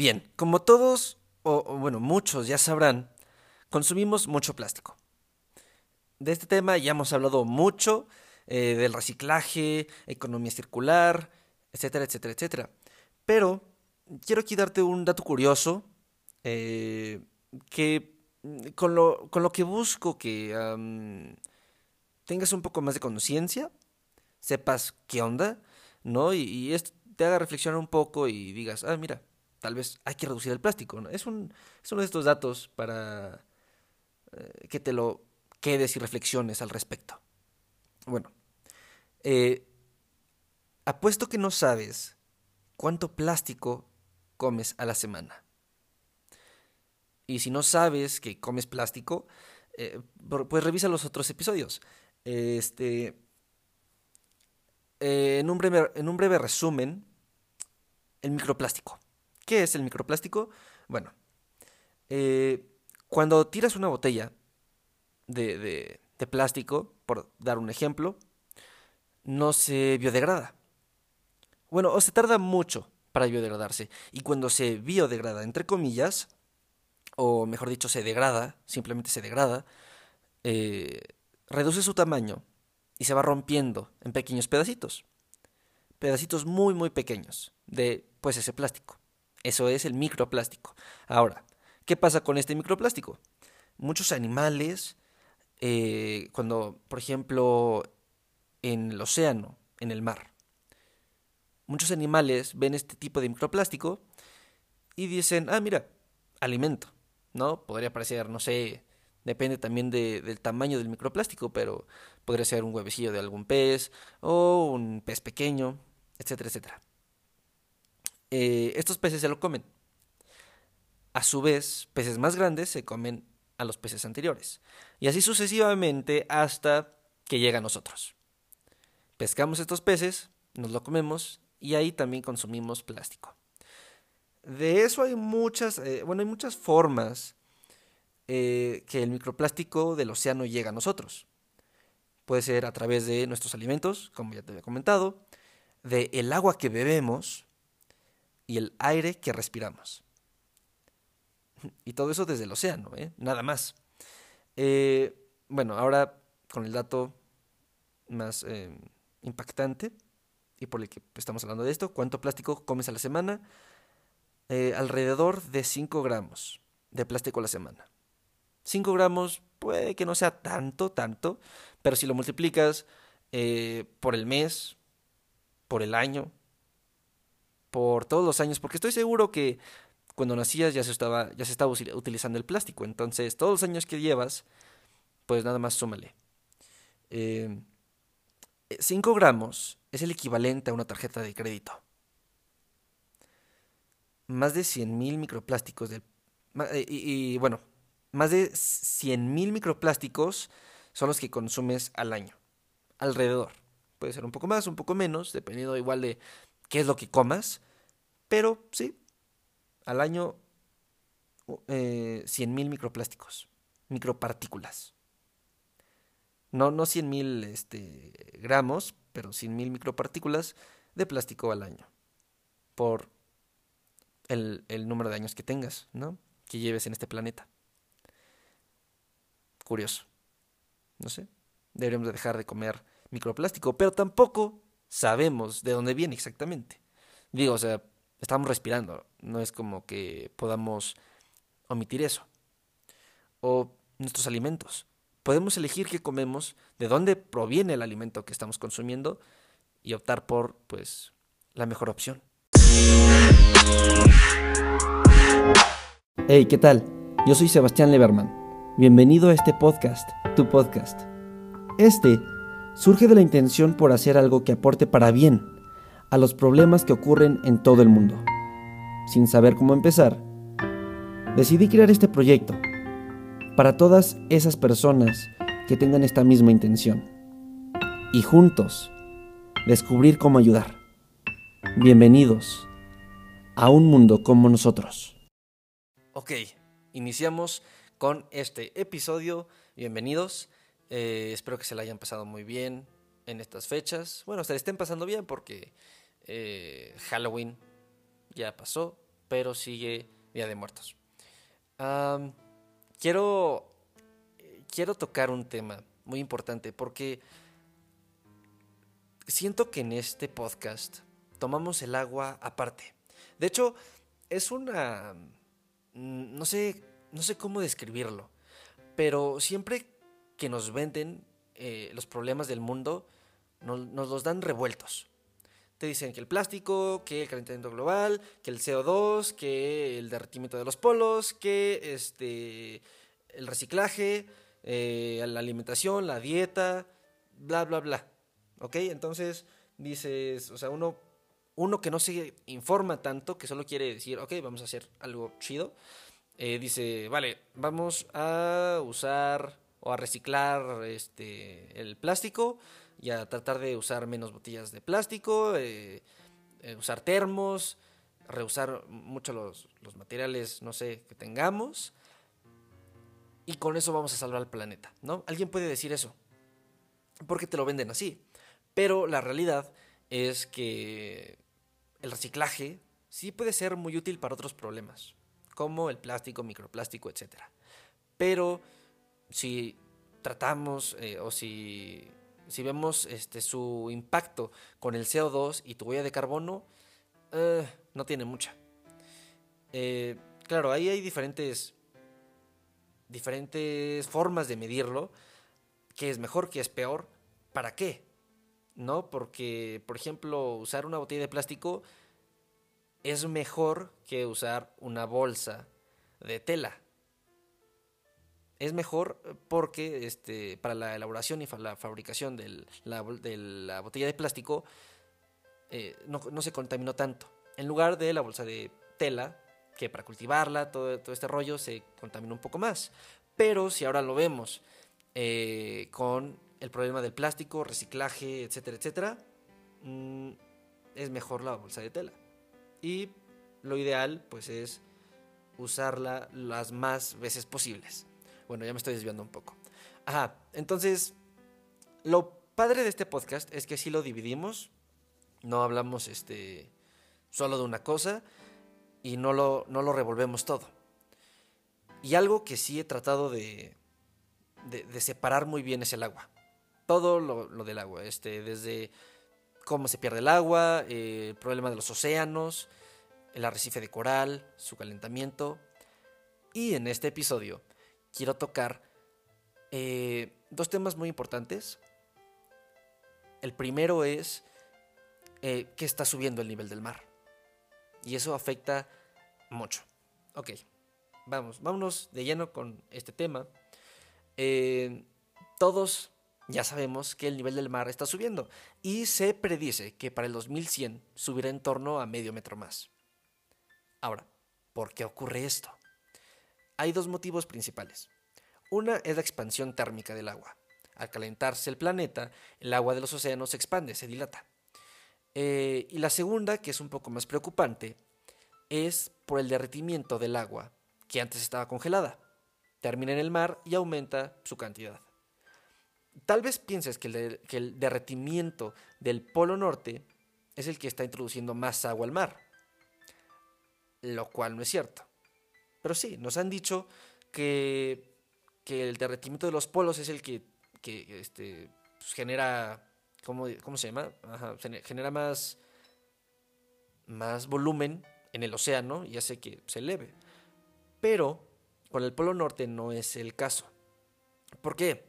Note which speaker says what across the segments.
Speaker 1: Bien, como todos, o, bueno, muchos ya sabrán, consumimos mucho plástico. De este tema ya hemos hablado mucho, eh, del reciclaje, economía circular, etcétera, etcétera, etcétera. Pero quiero aquí darte un dato curioso eh, que con lo, con lo que busco que tengas un poco más de conciencia, sepas qué onda, ¿no? Y, esto te haga reflexionar un poco y digas, ah, mira, tal vez hay que reducir el plástico, ¿no? Es, un, es uno de estos datos para eh, que te lo quedes y reflexiones al respecto. Bueno, eh, apuesto que no sabes cuánto plástico comes a la semana. Y si no sabes que comes plástico, eh, pues revisa los otros episodios. Este, en, un breve, en un breve resumen, el microplástico. ¿Qué es el microplástico? Bueno, eh, cuando tiras una botella de, plástico, por dar un ejemplo, no se biodegrada. Bueno, o se tarda mucho para biodegradarse. Y cuando se biodegrada, entre comillas, o mejor dicho, se degrada, simplemente se degrada, eh, reduce su tamaño y se va rompiendo en pequeños pedacitos. Pedacitos muy, muy pequeños de, pues, ese plástico. Eso es el microplástico. Ahora, ¿qué pasa con este microplástico? Muchos animales, eh, cuando, por ejemplo, en el océano, en el mar, muchos animales ven este tipo de microplástico y dicen, ah, mira, alimento, ¿no? Podría parecer, no sé, depende también del tamaño del microplástico, pero podría ser un huevecillo de algún pez o un pez pequeño, etcétera, etcétera. Eh, estos peces se lo comen. A su vez, peces más grandes se comen a los peces anteriores. Y así sucesivamente hasta que llega a nosotros. Pescamos estos peces, nos lo comemos y ahí también consumimos plástico. De eso hay muchas, eh, bueno, hay muchas formas eh, que el microplástico del océano llega a nosotros. Puede ser a través de nuestros alimentos, como ya te había comentado, de el agua que bebemos y el aire que respiramos. Y todo eso desde el océano, ¿eh? nada más. Eh, bueno, ahora con el dato más impactante y por el que estamos hablando de esto, ¿cuánto plástico comes a la semana? alrededor de 5 gramos de plástico a la semana. 5 gramos puede que no sea tanto, tanto, pero si lo multiplicas eh, por el mes, por el año, por todos los años, porque estoy seguro que cuando nacías ya se estaba, ya se estaba utilizando el plástico, entonces todos los años que llevas, pues nada más súmale. 5 eh, gramos es el equivalente a una tarjeta de crédito. Más de 100.000 microplásticos del... Eh, y, y, bueno, más de 100.000 microplásticos son los que consumes al año. Alrededor. Puede ser un poco más, un poco menos, dependiendo igual de qué es lo que comas. Pero sí, al año eh, 100.000 microplásticos, micropartículas. No, no 100.000 este, gramos, pero 100.000 micropartículas de plástico al año. Por el, el número de años que tengas, ¿no? Que lleves en este planeta curioso. No sé, deberíamos de dejar de comer microplástico, pero tampoco sabemos de dónde viene exactamente. Digo, o sea, estamos respirando, no es como que podamos omitir eso. O nuestros alimentos. Podemos elegir qué comemos, de dónde proviene el alimento que estamos consumiendo y optar por, pues, la mejor opción. Hey, ¿qué tal? Yo soy Sebastián Leberman Bienvenido a este podcast, tu podcast. Este surge de la intención por hacer algo que aporte para bien a los problemas que ocurren en todo el mundo. Sin saber cómo empezar, decidí crear este proyecto para todas esas personas que tengan esta misma intención y juntos descubrir cómo ayudar. Bienvenidos a un mundo como nosotros. Ok, iniciamos con este episodio. Bienvenidos. Eh, espero que se la hayan pasado muy bien en estas fechas. Bueno, se le estén pasando bien porque eh, Halloween ya pasó. pero sigue Día de Muertos. quiero, quiero tocar un tema muy importante porque siento que en este podcast tomamos el agua aparte. De hecho, es una... Mm, no sé, no sé cómo describirlo, pero siempre que nos venden eh, los problemas del mundo, nos, los dan revueltos. Te dicen que el plástico, que el calentamiento global, que el CO2, que el derretimiento de los polos, que este, el reciclaje, eh, la alimentación, la dieta, bla, bla, bla. ¿Ok? Entonces dices, o sea, uno, uno que no se informa tanto, que solo quiere decir, ok, vamos a hacer algo chido, eh, dice, vale, vamos a usar o a reciclar este, el plástico y a tratar de usar menos botellas de plástico, eh, eh, usar termos, reusar mucho los, los materiales, no sé, que tengamos. Y con eso vamos a salvar al planeta, ¿no? Alguien puede decir eso. Porque te lo venden así. Pero la realidad es que el reciclaje sí puede ser muy útil para otros problemas, como el plástico, microplástico, etc. Pero si tratamos eh, o si, si vemos este, su impacto con el CO2 y tu huella de carbono, eh, no tiene mucha. Eh, claro, ahí hay diferentes, diferentes formas de medirlo, qué es mejor, qué es peor, ¿para qué? ¿No? Porque, por ejemplo, usar una botella de plástico es mejor que usar una bolsa de tela es mejor porque este, para la elaboración y la fabricación de la, botella de plástico eh, no, se contaminó tanto. En lugar de la bolsa de tela, que para cultivarla, todo, este rollo se contaminó un poco más. Pero si ahora lo vemos eh, con el problema del plástico, reciclaje, etcétera, etcétera, mm, es mejor la bolsa de tela. Y lo ideal, pues, es usarla las más veces posibles. Bueno, ya me estoy desviando un poco. Ajá, entonces, lo padre de este podcast es que si lo dividimos, no hablamos este, solo de una cosa y no lo, no lo revolvemos todo. Y algo que sí he tratado de, de, separar muy bien es el agua. Todo lo, del agua, este, desde cómo se pierde el agua, eh, el problema de los océanos, el arrecife de coral, su calentamiento. Y en este episodio quiero tocar eh, dos temas muy importantes. El primero es eh, que está subiendo el nivel del mar. Y eso afecta mucho. Ok, vamos, vámonos de lleno con este tema. Eh, todos ya sabemos que el nivel del mar está subiendo y se predice que para el 2100 subirá en torno a medio metro más. Ahora, ¿por qué ocurre esto? Hay dos motivos principales. Una es la expansión térmica del agua. Al calentarse el planeta, el agua de los océanos se expande, se dilata. Eh, y la segunda, que es un poco más preocupante, es por el derretimiento del agua, que antes estaba congelada. Termina en el mar y aumenta su cantidad. Tal vez pienses que el, que el derretimiento del Polo Norte es el que está introduciendo más agua al mar, lo cual no es cierto. Pero sí, nos han dicho que, el derretimiento de los polos es el que, este, pues, genera, ¿cómo, se llama? genera más, más volumen en el océano y hace que se eleve. Pero con el Polo Norte no es el caso. ¿Por qué?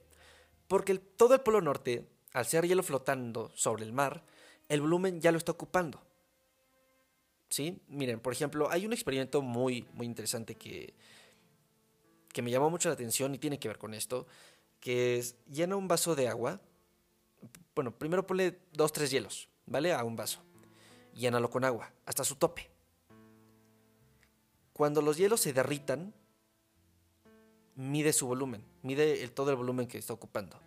Speaker 1: Porque todo el Polo Norte, al ser hielo flotando sobre el mar, el volumen ya lo está ocupando. ¿Sí? Miren, por ejemplo, hay un experimento muy, muy interesante que, que me llamó mucho la atención y tiene que ver con esto, que es llena un vaso de agua, bueno, primero ponle dos, tres hielos, ¿vale? A un vaso. Llénalo con agua, hasta su tope. Cuando los hielos se derritan, mide su volumen, mide el, todo el volumen que está ocupando.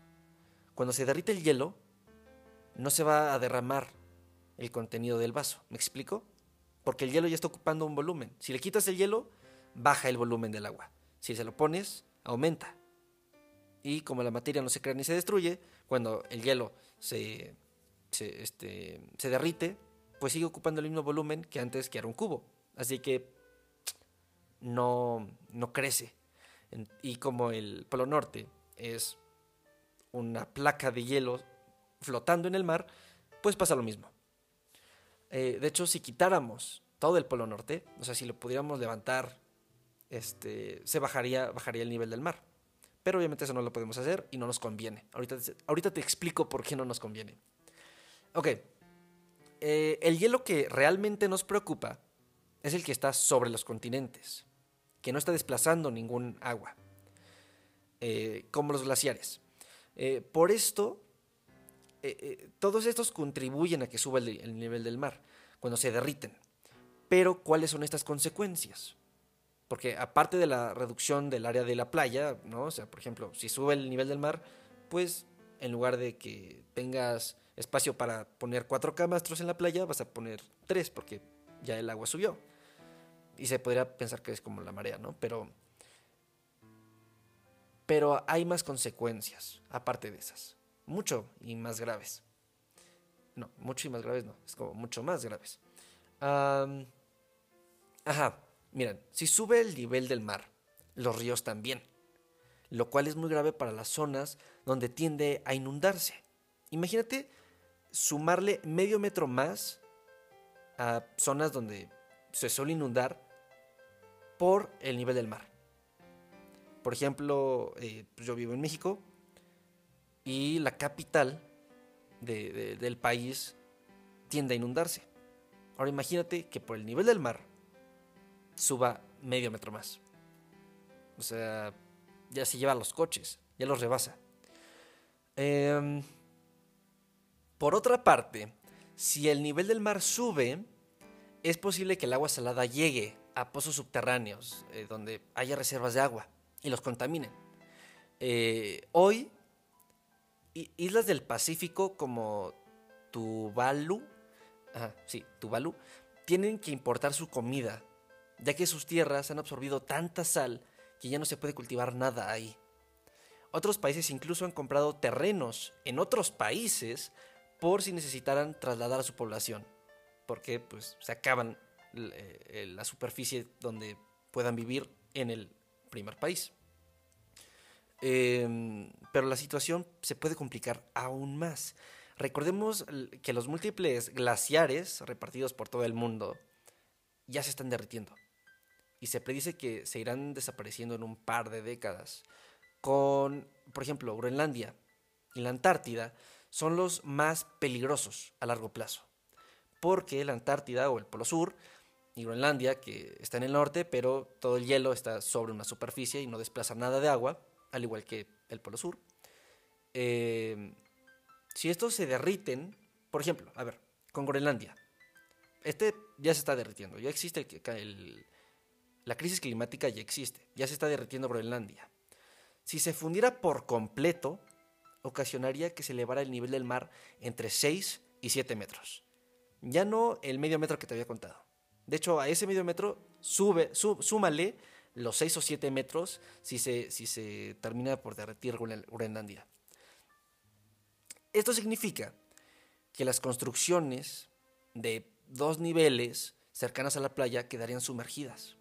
Speaker 1: Cuando se derrite el hielo, no se va a derramar el contenido del vaso. ¿Me explico? Porque el hielo ya está ocupando un volumen. Si le quitas el hielo, baja el volumen del agua. Si se lo pones, aumenta. Y como la materia no se crea ni se destruye, cuando el hielo se, este, se derrite, pues sigue ocupando el mismo volumen que antes que era un cubo. Así que no, no crece. Y como el Polo Norte es una placa de hielo flotando en el mar, pues pasa lo mismo. Eh, de hecho, si quitáramos todo el Polo Norte, o sea, si lo pudiéramos levantar, este, se bajaría, bajaría el nivel del mar. Pero obviamente eso no lo podemos hacer y no nos conviene. Ahorita, te explico por qué no nos conviene. Ok, eh, el hielo que realmente nos preocupa es el que está sobre los continentes, que no está desplazando ningún agua, eh, como los glaciares. Por esto, todos estos contribuyen a que suba el, nivel del mar cuando se derriten. Pero, ¿cuáles son estas consecuencias? Porque aparte de la reducción del área de la playa, ¿no? O sea, por ejemplo, si sube el nivel del mar, pues en lugar de que tengas espacio para poner cuatro camastros en la playa, vas a poner tres porque ya el agua subió. Y se podría pensar que es como la marea, ¿no? Pero, pero hay más consecuencias, aparte de esas. Mucho y más graves. No, mucho y más graves no, es como mucho más graves. ajá, miren, si sube el nivel del mar, los ríos también, lo cual es muy grave para las zonas donde tiende a inundarse. Imagínate sumarle medio metro más a zonas donde se suele inundar por el nivel del mar. Por ejemplo, eh, pues yo vivo en México y la capital del país tiende a inundarse. Ahora imagínate que por el nivel del mar suba medio metro más. O sea, ya se lleva los coches, ya los rebasa. Eh, por otra parte, si el nivel del mar sube, es posible que el agua salada llegue a pozos subterráneos, eh, donde haya reservas de agua, y los contaminen. Eh, hoy, islas del Pacífico como Tuvalu, sí, Tuvalu, tienen que importar su comida, ya que sus tierras han absorbido tanta sal que ya no se puede cultivar nada ahí. Otros países incluso han comprado terrenos en otros países por si necesitaran trasladar a su población, porque pues se acaban eh, la superficie donde puedan vivir en el primer país. Em, pero la situación se puede complicar aún más. Recordemos que los múltiples glaciares repartidos por todo el mundo ya se están derritiendo y se predice que se irán desapareciendo en un par de décadas. Con, por ejemplo, Groenlandia y la Antártida son los más peligrosos a largo plazo. Porque la Antártida o el Polo Sur y Groenlandia, que está en el norte, pero todo el hielo está sobre una superficie y no desplaza nada de agua, al igual que el Polo Sur. Eh, si estos se derriten, por ejemplo, a ver, con Groenlandia, este ya se está derritiendo, ya existe la crisis climática ya existe, ya se está derritiendo Groenlandia. Si se fundiera por completo, ocasionaría que se elevara el nivel del mar entre 6 y 7 metros. Ya no el medio metro que te había contado. De hecho, a ese medio metro sube, súmale los 6 o 7 metros si se, si se termina por derretir Groenlandia. Esto significa que las construcciones de dos niveles cercanas a la playa quedarían sumergidas.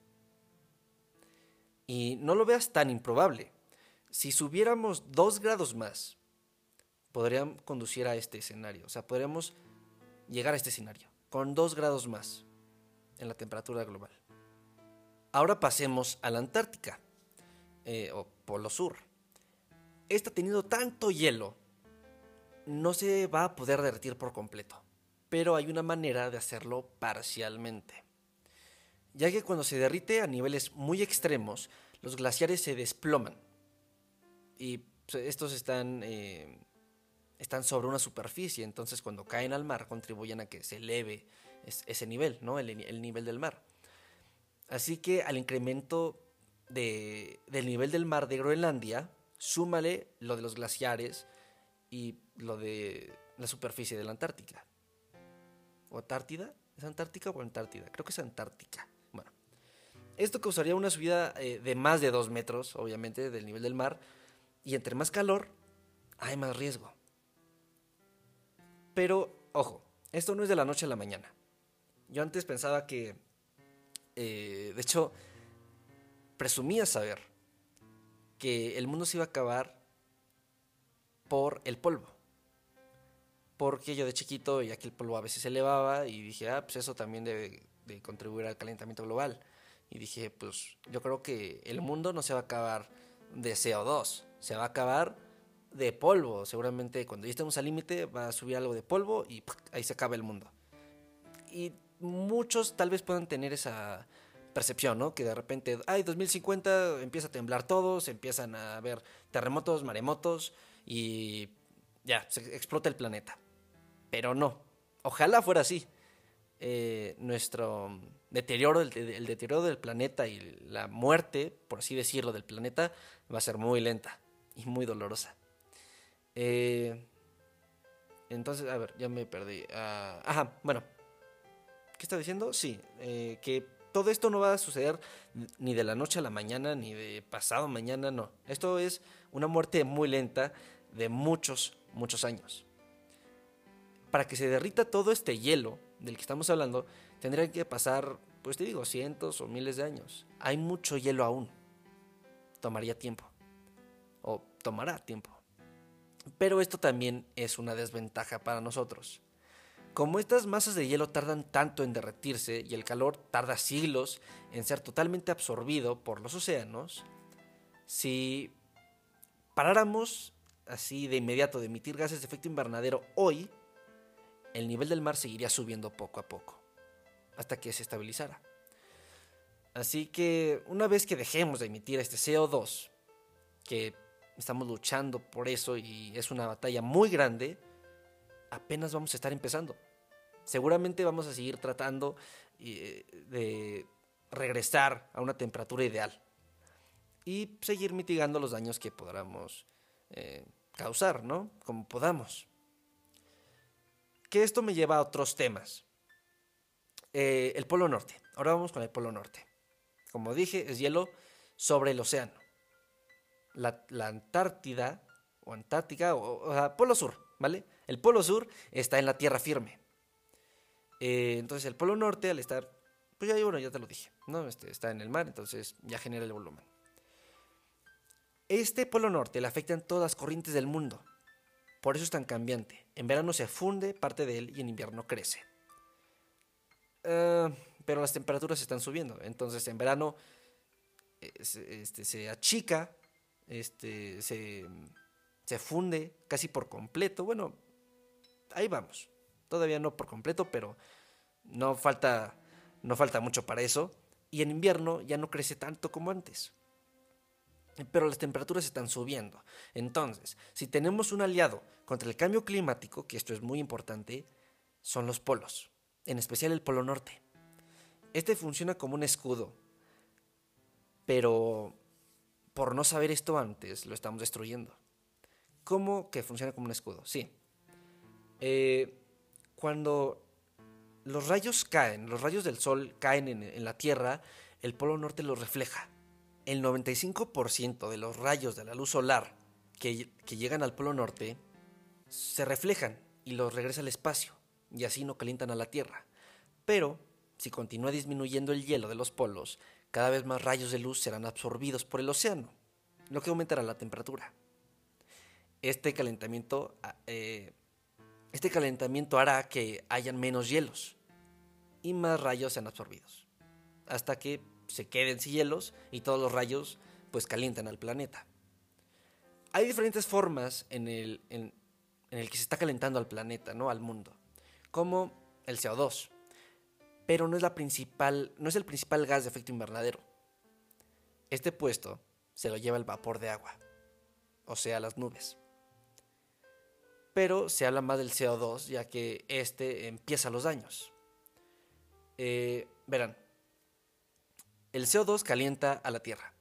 Speaker 1: Y no lo veas tan improbable. Si subiéramos dos grados más podrían conducir a este escenario. O sea, podríamos llegar a este escenario con 2 grados más en la temperatura global. Ahora pasemos a la Antártica, eh, o Polo Sur. Esta teniendo tanto hielo, no se va a poder derretir por completo, pero hay una manera de hacerlo parcialmente. Ya que cuando se derrite a niveles muy extremos, los glaciares se desploman. Y pues, estos están eh, están sobre una superficie, entonces cuando caen al mar contribuyen a que se eleve ese nivel, ¿no? el, nivel del mar. Así que al incremento del nivel del mar de Groenlandia, súmale lo de los glaciares y lo de la superficie de la Antártica. ¿O Antártida? ¿Es Antártica o Antártida? Creo que es Antártica. Bueno, esto causaría una subida eh, de más de 2 metros, obviamente, del nivel del mar. Y entre más calor, hay más riesgo. Pero, ojo, esto no es de la noche a la mañana. Yo antes pensaba que, eh, de hecho, presumía saber que el mundo se iba a acabar por el polvo. Porque yo de chiquito ya que el polvo a veces se elevaba y dije, ah, pues eso también debe de contribuir al calentamiento global. Y dije, pues yo creo que el mundo no se va a acabar de CO2, se va a acabar de polvo. Seguramente cuando ya estemos al límite va a subir algo de polvo y ahí se acaba el mundo. Y muchos tal vez puedan tener esa percepción, ¿no? Que de repente, ay, 2050 empieza a temblar todo, se empiezan a ver terremotos, maremotos y ya, se explota el planeta. Pero no, ojalá fuera así. Eh, nuestro deterioro, el, deterioro del planeta y la muerte, por así decirlo, del planeta va a ser muy lenta y muy dolorosa. Eh, entonces, a ver, ya me perdí. Ah, ajá, bueno. ¿Qué está diciendo? Sí, eh, que todo esto no va a suceder ni de la noche a la mañana, ni de pasado mañana, no. Esto es una muerte muy lenta de muchos, muchos años. Para que se derrita todo este hielo del que estamos hablando, tendría que pasar, pues te digo, cientos o miles de años. Hay mucho hielo aún. Tomaría tiempo. O tomará tiempo. Pero esto también es una desventaja para nosotros. Como estas masas de hielo tardan tanto en derretirse y el calor tarda siglos en ser totalmente absorbido por los océanos, si paráramos así de inmediato de emitir gases de efecto invernadero hoy, el nivel del mar seguiría subiendo poco a poco, hasta que se estabilizara. Así que una vez que dejemos de emitir este CO2, que estamos luchando por eso y es una batalla muy grande, apenas vamos a estar empezando. Seguramente vamos a seguir tratando eh, de regresar a una temperatura ideal y seguir mitigando los daños que podamos eh, causar, ¿no? Como podamos. Que esto me lleva a otros temas. Eh, el Polo Norte. Ahora vamos con el Polo Norte. Como dije, es hielo sobre el océano la, Antártida, o Antártica, o, Polo Sur, ¿vale? El Polo Sur está en la tierra firme. Eh, entonces el Polo Norte, al estar, pues ya, bueno, ya te lo dije, ¿no? Este, está en el mar, entonces ya genera el volumen. Este Polo Norte le afectan todas las corrientes del mundo. Por eso es tan cambiante. En verano se funde parte de él y en invierno crece. Eh, pero las temperaturas están subiendo. Entonces en verano eh, este, se achica este, se, se funde casi por completo. Bueno, ahí vamos. Todavía no por completo, pero no falta, no falta mucho para eso. Y en invierno ya no crece tanto como antes. Pero las temperaturas están subiendo. Entonces, si tenemos un aliado contra el cambio climático, que esto es muy importante, son los polos, en especial el Polo Norte. Este funciona como un escudo, pero por no saber esto antes, lo estamos destruyendo. ¿Cómo que funciona como un escudo? Sí. Eh, cuando los rayos caen, los rayos del sol caen en, la Tierra, el Polo Norte los refleja. El 95% de los rayos de la luz solar que, llegan al Polo Norte se reflejan y los regresa al espacio, y así no calientan a la Tierra. Pero, si continúa disminuyendo el hielo de los polos, cada vez más rayos de luz serán absorbidos por el océano, lo que aumentará la temperatura. Este calentamiento, ah, eh, este calentamiento hará que hayan menos hielos y más rayos sean absorbidos, hasta que se queden sin hielos y todos los rayos pues calientan al planeta. Hay diferentes formas en el, en el que se está calentando al planeta, ¿no? al mundo, como el CO2, pero no es, la principal, no es el principal gas de efecto invernadero. Este puesto se lo lleva el vapor de agua, o sea, las nubes. Pero se habla más del CO2, ya que este empieza los daños. Eh, verán, el CO2 calienta a la Tierra,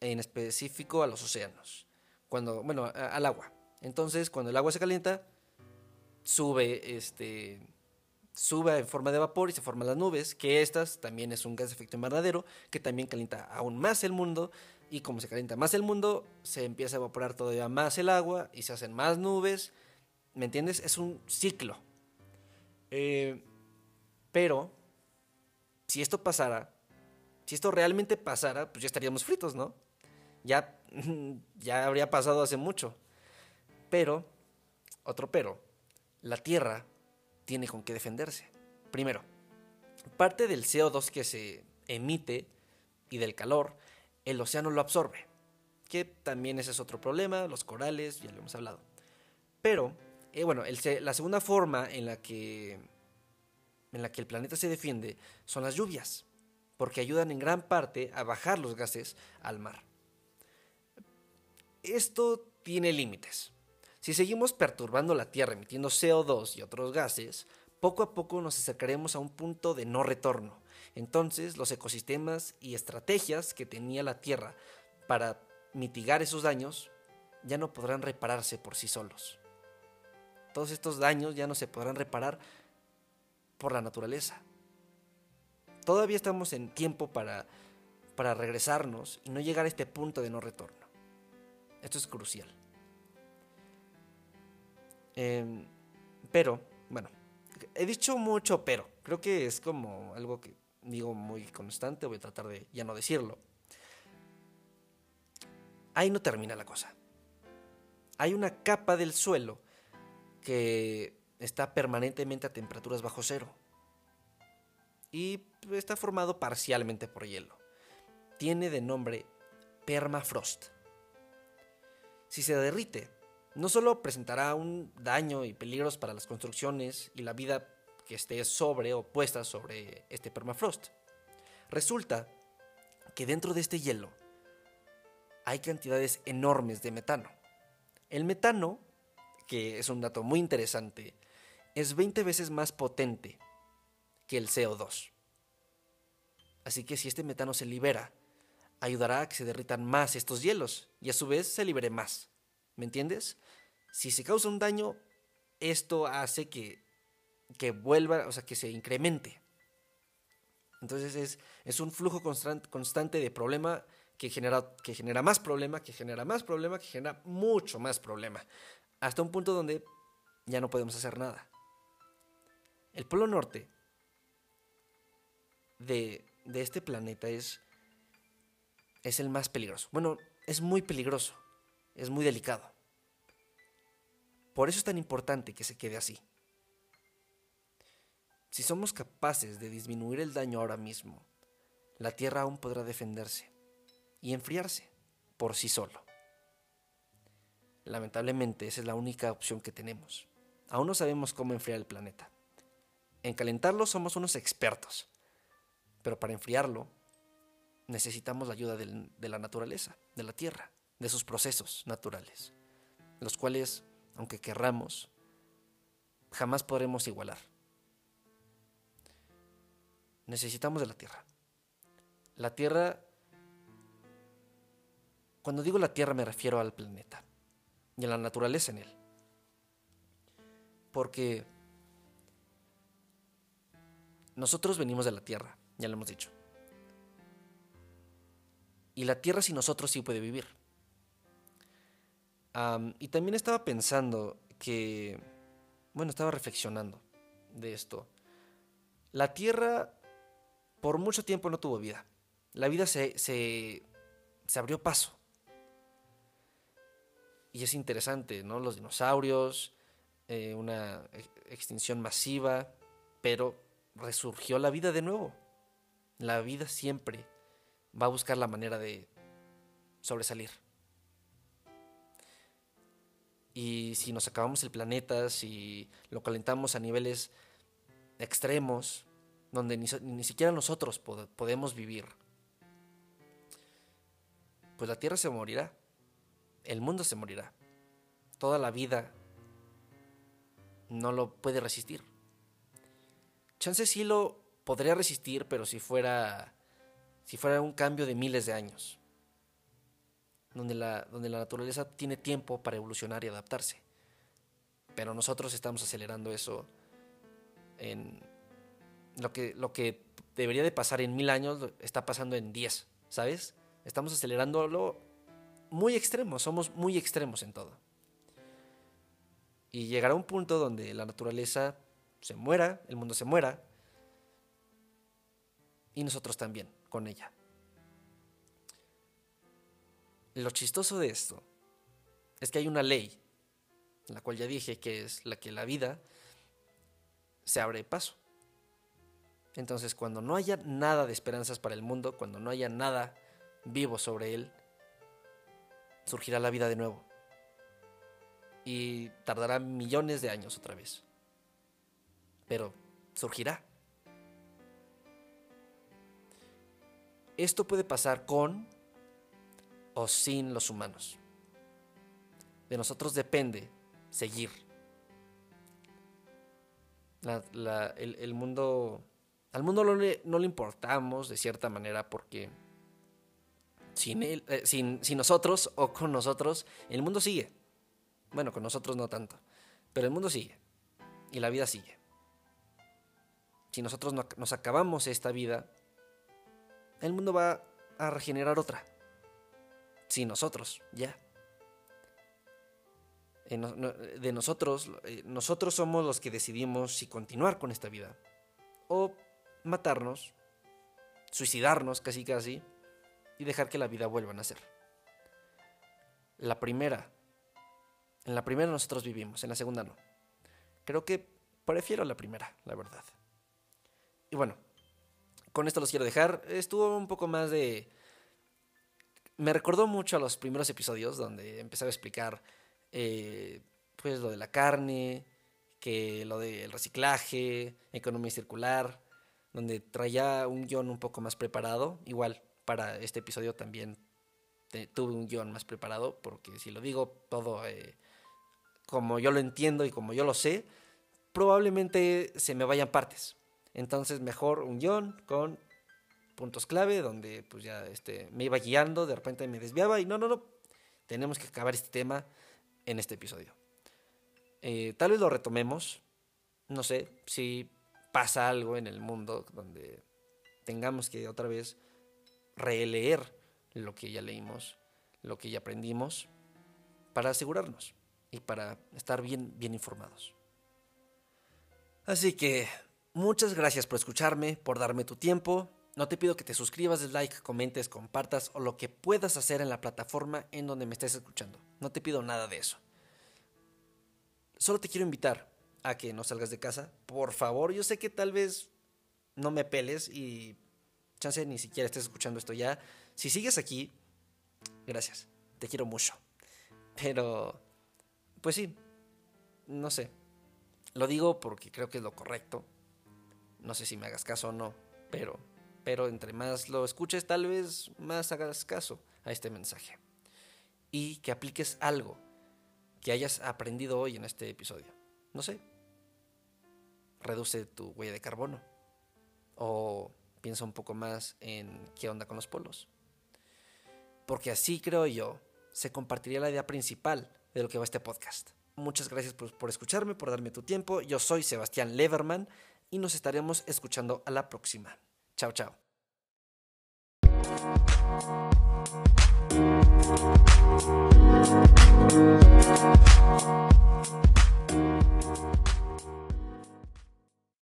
Speaker 1: en específico a los océanos, cuando, bueno, al agua. Entonces, cuando el agua se calienta, sube este, sube en forma de vapor y se forman las nubes, que estas también es un gas de efecto invernadero, que también calienta aún más el mundo, y como se calienta más el mundo, se empieza a evaporar todavía más el agua y se hacen más nubes, ¿me entiendes? Es un ciclo. Eh, pero, si esto pasara, Si esto realmente pasara, pues ya estaríamos fritos, ¿no? Ya, ya habría pasado hace mucho. Pero, otro pero, la Tierra tiene con qué defenderse. Primero, parte del CO2 que se emite y del calor, el océano lo absorbe. Que también ese es otro problema, los corales, ya lo hemos hablado. Pero, eh, bueno, la segunda forma en la, que, en la que el planeta se defiende son las lluvias, porque ayudan en gran parte a bajar los gases al mar. Esto tiene límites. Si seguimos perturbando la Tierra emitiendo CO2 y otros gases, poco a poco nos acercaremos a un punto de no retorno. Entonces los ecosistemas y estrategias que tenía la Tierra para mitigar esos daños ya no podrán repararse por sí solos. Todos estos daños ya no se podrán reparar por la naturaleza. Todavía estamos en tiempo para, para regresarnos y no llegar a este punto de no retorno. Esto es crucial. Em, pero, bueno, he dicho mucho pero. Creo que es como algo que digo muy constante. Voy a tratar de ya no decirlo. Ahí no termina la cosa. Hay una capa del suelo que está permanentemente a temperaturas bajo cero. Y está formado parcialmente por hielo. Tiene de nombre permafrost. Si se derrite, no solo presentará un daño y peligros para las construcciones y la vida que esté sobre o puesta sobre este permafrost. Resulta que dentro de este hielo hay cantidades enormes de metano. El metano, que es un dato muy interesante, es 20 veces más potente que el CO2. Así que si este metano se libera, ayudará a que se derritan más estos hielos y a su vez se libere más. ¿Me entiendes? Si se causa un daño, esto hace que, que vuelva, o sea, que se incremente. Entonces es, es un flujo constante de problema que genera, que genera más problema, que genera más problema, que genera mucho más problema. Hasta un punto donde ya no podemos hacer nada. El polo norte de, de este planeta es, es el más peligroso. Bueno, es muy peligroso, es muy delicado. Por eso es tan importante que se quede así. Si somos capaces de disminuir el daño ahora mismo, la Tierra aún podrá defenderse y enfriarse por sí solo. Lamentablemente esa es la única opción que tenemos. Aún no sabemos cómo enfriar el planeta. En calentarlo somos unos expertos, pero para enfriarlo necesitamos la ayuda de la naturaleza, de la Tierra, de sus procesos naturales, los cuales aunque querramos, jamás podremos igualar. Necesitamos de la Tierra. La Tierra, cuando digo la Tierra me refiero al planeta y a la naturaleza en él. Porque nosotros venimos de la Tierra, ya lo hemos dicho. Y la Tierra sin nosotros sí puede vivir y también estaba pensando que, bueno, estaba reflexionando de esto. La Tierra por mucho tiempo no tuvo vida. La vida se, se, abrió paso. Y es interesante, ¿no? Los dinosaurios, eh, una extinción masiva, pero resurgió la vida de nuevo. La vida siempre va a buscar la manera de sobresalir. Y si nos acabamos el planeta, si lo calentamos a niveles extremos, donde ni, siquiera nosotros podemos vivir, pues la Tierra se morirá, el mundo se morirá, toda la vida no lo puede resistir. Chance sí lo podría resistir, pero si fuera si fuera un cambio de miles de años donde la, donde la naturaleza tiene tiempo para evolucionar y adaptarse. Pero nosotros estamos acelerando eso en lo que, lo que debería de pasar en mil años está pasando en diez, ¿sabes? Estamos acelerándolo muy extremo, somos muy extremos en todo. Y llegará un punto donde la naturaleza se muera, el mundo se muera, y nosotros también, con ella. Lo chistoso de esto es que hay una ley, la cual ya dije que es la que la vida se abre paso. Entonces, cuando no haya nada de esperanzas para el mundo, cuando no haya nada vivo sobre él, surgirá la vida de nuevo. Y tardará millones de años otra vez. Pero surgirá. Esto puede pasar con o sin los humanos. De nosotros depende seguir. el, mundo. Al mundo no le, no le, importamos de cierta manera porque sin, él, eh, sin, nosotros o con nosotros, el mundo sigue. Bueno, con nosotros no tanto, pero el mundo sigue y la vida sigue. Si nosotros nos acabamos esta vida, el mundo va a regenerar otra. Sin nosotros, ya. De nosotros, eh, nosotros somos los que decidimos si continuar con esta vida o matarnos, suicidarnos casi casi y dejar que la vida vuelva a nacer. La primera, en la primera nosotros vivimos, en la segunda no. Creo que prefiero la primera, la verdad. Y bueno, con esto los quiero dejar. Estuvo un poco más de... Me recordó mucho a los primeros episodios donde empezaba a explicar eh, pues lo de la carne, que lo del reciclaje, economía circular, donde traía un guion un poco más preparado. Igual, para este episodio también tuve un guion más preparado, porque si lo digo todo eh, como yo lo entiendo y como yo lo sé, probablemente se me vayan partes. Entonces mejor un guion con puntos clave donde pues ya este, me iba guiando, de repente me desviaba y no, no, no, tenemos que acabar este tema en este episodio. Eh, tal vez lo retomemos, no sé, si pasa algo en el mundo donde tengamos que otra vez releer lo que ya leímos, lo que ya aprendimos, para asegurarnos y para estar bien, bien informados. Así que muchas gracias por escucharme, por darme tu tiempo. No te pido que te suscribas, des comentes, compartas o lo que puedas hacer en la plataforma en donde me estés escuchando. No te pido nada de eso. Solo te quiero invitar a que no salgas de casa. Por favor, yo sé que tal vez no me peles y chance ni siquiera estés escuchando esto ya. Si sigues aquí, gracias. Te quiero mucho. Pero, pues sí, no sé. Lo digo porque creo que es lo correcto. No sé si me hagas caso o no, pero, pero entre más lo escuches, tal vez más hagas caso a este mensaje. Y que apliques algo que hayas aprendido hoy en este episodio. No sé. Reduce tu huella de carbono. O piensa un poco más en qué onda con los polos. Porque así creo yo, se compartiría la idea principal de lo que va este podcast. Muchas gracias por, escucharme, por darme tu tiempo. Yo soy Sebastián Leverman y nos estaremos escuchando a la próxima. Ciao, ciao.